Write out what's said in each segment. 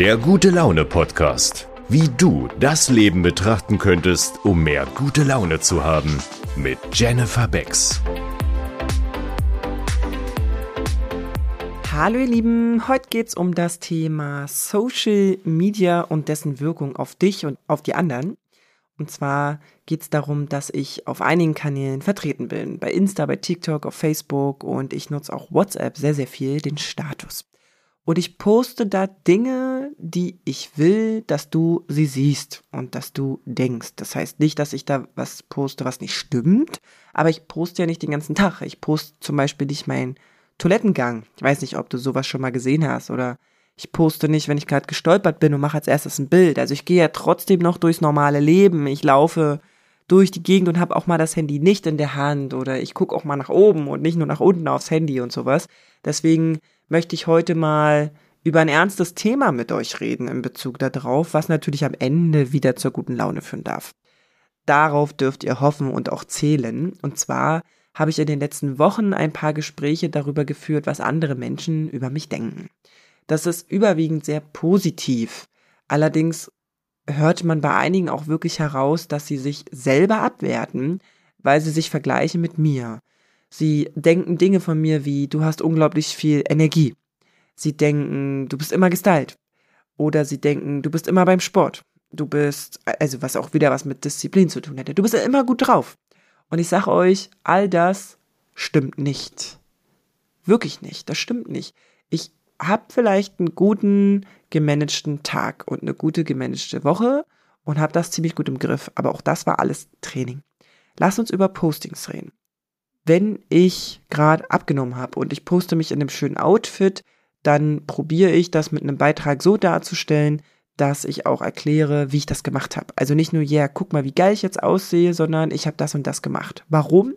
Der gute Laune Podcast. Wie du das Leben betrachten könntest, um mehr gute Laune zu haben. Mit Jennifer Becks. Hallo ihr Lieben, heute geht es um das Thema Social Media und dessen Wirkung auf dich und auf die anderen. Und zwar geht es darum, dass ich auf einigen Kanälen vertreten bin. Bei Insta, bei TikTok, auf Facebook und ich nutze auch WhatsApp sehr, sehr viel, den Status. Und ich poste da Dinge, die ich will, dass du sie siehst und dass du denkst. Das heißt nicht, dass ich da was poste, was nicht stimmt, aber ich poste ja nicht den ganzen Tag. Ich poste zum Beispiel nicht meinen Toilettengang. Ich weiß nicht, ob du sowas schon mal gesehen hast oder ich poste nicht, wenn ich gerade gestolpert bin und mache als erstes ein Bild. Also ich gehe ja trotzdem noch durchs normale Leben. Ich laufe durch die Gegend und habe auch mal das Handy nicht in der Hand oder ich gucke auch mal nach oben und nicht nur nach unten aufs Handy und sowas. Deswegen möchte ich heute mal über ein ernstes Thema mit euch reden in Bezug darauf, was natürlich am Ende wieder zur guten Laune führen darf. Darauf dürft ihr hoffen und auch zählen. Und zwar habe ich in den letzten Wochen ein paar Gespräche darüber geführt, was andere Menschen über mich denken. Das ist überwiegend sehr positiv. Allerdings hört man bei einigen auch wirklich heraus, dass sie sich selber abwerten, weil sie sich vergleichen mit mir. Sie denken Dinge von mir wie, du hast unglaublich viel Energie. Sie denken, du bist immer gestylt. Oder sie denken, du bist immer beim Sport. Du bist, also was auch wieder was mit Disziplin zu tun hätte. Du bist ja immer gut drauf. Und ich sage euch, all das stimmt nicht. Wirklich nicht. Das stimmt nicht. Ich habe vielleicht einen guten gemanagten Tag und eine gute gemanagte Woche und habe das ziemlich gut im Griff. Aber auch das war alles Training. Lass uns über Postings reden. Wenn ich gerade abgenommen habe und ich poste mich in einem schönen Outfit, dann probiere ich das mit einem Beitrag so darzustellen, dass ich auch erkläre, wie ich das gemacht habe. Also nicht nur, ja, yeah, guck mal, wie geil ich jetzt aussehe, sondern ich habe das und das gemacht. Warum?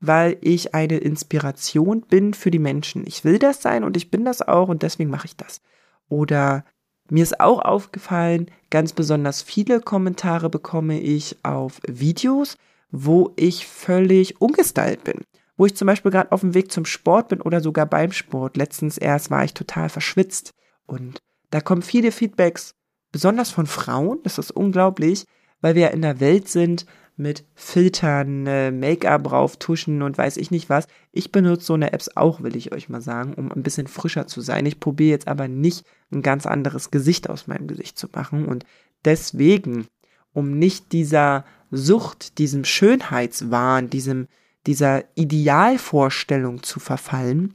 weil ich eine Inspiration bin für die Menschen. Ich will das sein und ich bin das auch und deswegen mache ich das. Oder mir ist auch aufgefallen, ganz besonders viele Kommentare bekomme ich auf Videos, wo ich völlig ungestylt bin. Wo ich zum Beispiel gerade auf dem Weg zum Sport bin oder sogar beim Sport. Letztens erst war ich total verschwitzt. Und da kommen viele Feedbacks, besonders von Frauen. Das ist unglaublich, weil wir in der Welt sind, mit Filtern, äh, Make-up rauftuschen und weiß ich nicht was. Ich benutze so eine Apps auch, will ich euch mal sagen, um ein bisschen frischer zu sein. Ich probiere jetzt aber nicht ein ganz anderes Gesicht aus meinem Gesicht zu machen und deswegen, um nicht dieser Sucht, diesem Schönheitswahn, diesem, dieser Idealvorstellung zu verfallen,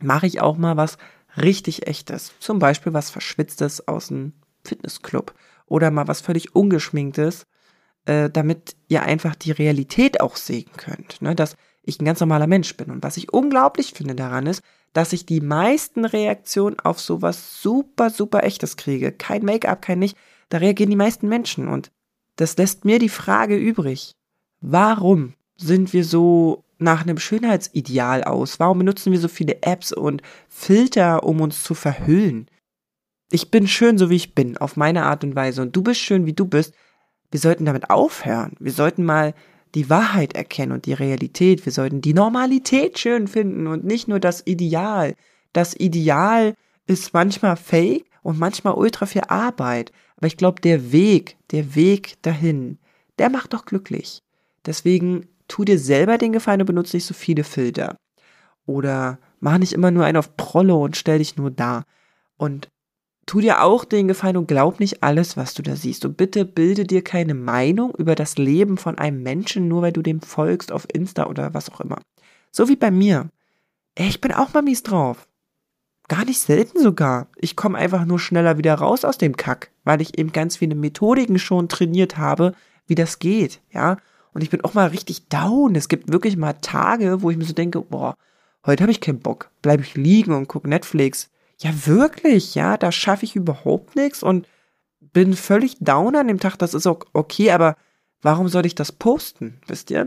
mache ich auch mal was richtig echtes. Zum Beispiel was Verschwitztes aus einem Fitnessclub oder mal was völlig ungeschminktes äh, damit ihr einfach die Realität auch sehen könnt, ne? dass ich ein ganz normaler Mensch bin. Und was ich unglaublich finde daran ist, dass ich die meisten Reaktionen auf sowas super, super echtes kriege. Kein Make-up, kein nicht. Da reagieren die meisten Menschen. Und das lässt mir die Frage übrig. Warum sind wir so nach einem Schönheitsideal aus? Warum benutzen wir so viele Apps und Filter, um uns zu verhüllen? Ich bin schön, so wie ich bin, auf meine Art und Weise. Und du bist schön, wie du bist wir sollten damit aufhören. Wir sollten mal die Wahrheit erkennen und die Realität. Wir sollten die Normalität schön finden und nicht nur das Ideal. Das Ideal ist manchmal fake und manchmal ultra viel Arbeit. Aber ich glaube, der Weg, der Weg dahin, der macht doch glücklich. Deswegen tu dir selber den Gefallen und benutze nicht so viele Filter. Oder mach nicht immer nur einen auf Prollo und stell dich nur da. Und tu dir auch den Gefallen und glaub nicht alles, was du da siehst. Und bitte bilde dir keine Meinung über das Leben von einem Menschen, nur weil du dem folgst auf Insta oder was auch immer. So wie bei mir. Ich bin auch mal mies drauf. Gar nicht selten sogar. Ich komme einfach nur schneller wieder raus aus dem Kack, weil ich eben ganz viele Methodiken schon trainiert habe, wie das geht, ja. Und ich bin auch mal richtig down. Es gibt wirklich mal Tage, wo ich mir so denke, boah, heute habe ich keinen Bock. Bleib ich liegen und guck Netflix ja, wirklich, ja, da schaffe ich überhaupt nichts und bin völlig down an dem Tag. Das ist auch okay, aber warum soll ich das posten? Wisst ihr?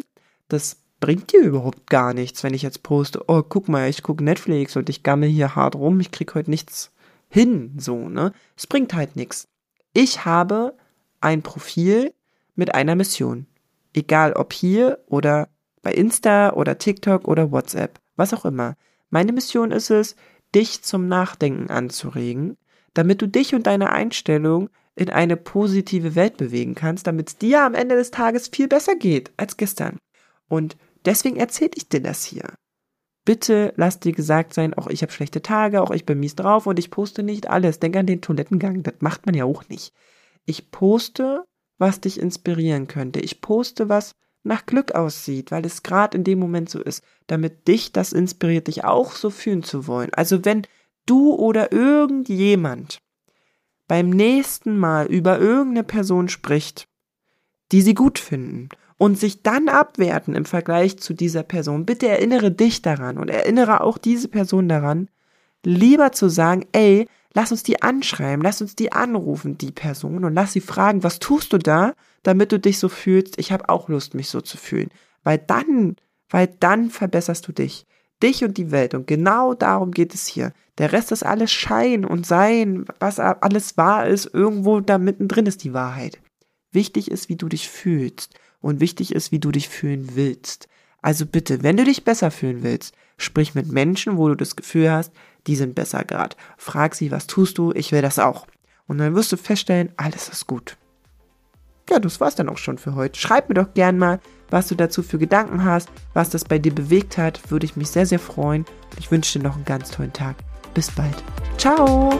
Das bringt dir überhaupt gar nichts, wenn ich jetzt poste, oh, guck mal, ich gucke Netflix und ich gammel hier hart rum, ich krieg heute nichts hin, so, ne? Es bringt halt nichts. Ich habe ein Profil mit einer Mission. Egal ob hier oder bei Insta oder TikTok oder WhatsApp, was auch immer. Meine Mission ist es, dich zum Nachdenken anzuregen, damit du dich und deine Einstellung in eine positive Welt bewegen kannst, damit es dir am Ende des Tages viel besser geht als gestern. Und deswegen erzähle ich dir das hier. Bitte lass dir gesagt sein, auch ich habe schlechte Tage, auch ich bin mies drauf und ich poste nicht alles. Denk an den Toilettengang, das macht man ja auch nicht. Ich poste, was dich inspirieren könnte. Ich poste, was nach Glück aussieht, weil es gerade in dem Moment so ist, damit dich das inspiriert, dich auch so fühlen zu wollen. Also wenn du oder irgendjemand beim nächsten Mal über irgendeine Person spricht, die sie gut finden und sich dann abwerten im Vergleich zu dieser Person, bitte erinnere dich daran und erinnere auch diese Person daran, lieber zu sagen, ey, lass uns die anschreiben, lass uns die anrufen, die Person, und lass sie fragen, was tust du da, damit du dich so fühlst, ich habe auch Lust, mich so zu fühlen. Weil dann, weil dann verbesserst du dich. Dich und die Welt. Und genau darum geht es hier. Der Rest ist alles Schein und Sein, was alles wahr ist, irgendwo da mittendrin ist die Wahrheit. Wichtig ist, wie du dich fühlst und wichtig ist, wie du dich fühlen willst. Also bitte, wenn du dich besser fühlen willst, sprich mit Menschen, wo du das Gefühl hast, die sind besser gerade. Frag sie, was tust du? Ich will das auch. Und dann wirst du feststellen, alles ist gut. Ja, das war's dann auch schon für heute. Schreib mir doch gern mal, was du dazu für Gedanken hast, was das bei dir bewegt hat. Würde ich mich sehr, sehr freuen. Ich wünsche dir noch einen ganz tollen Tag. Bis bald. Ciao!